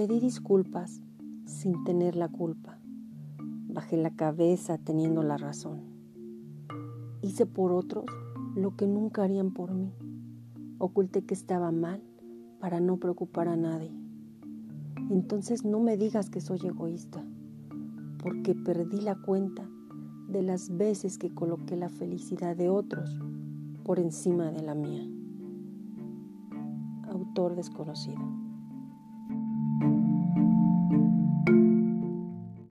pedí disculpas sin tener la culpa. Bajé la cabeza teniendo la razón. Hice por otros lo que nunca harían por mí. Oculté que estaba mal para no preocupar a nadie. Entonces no me digas que soy egoísta, porque perdí la cuenta de las veces que coloqué la felicidad de otros por encima de la mía. Autor desconocido.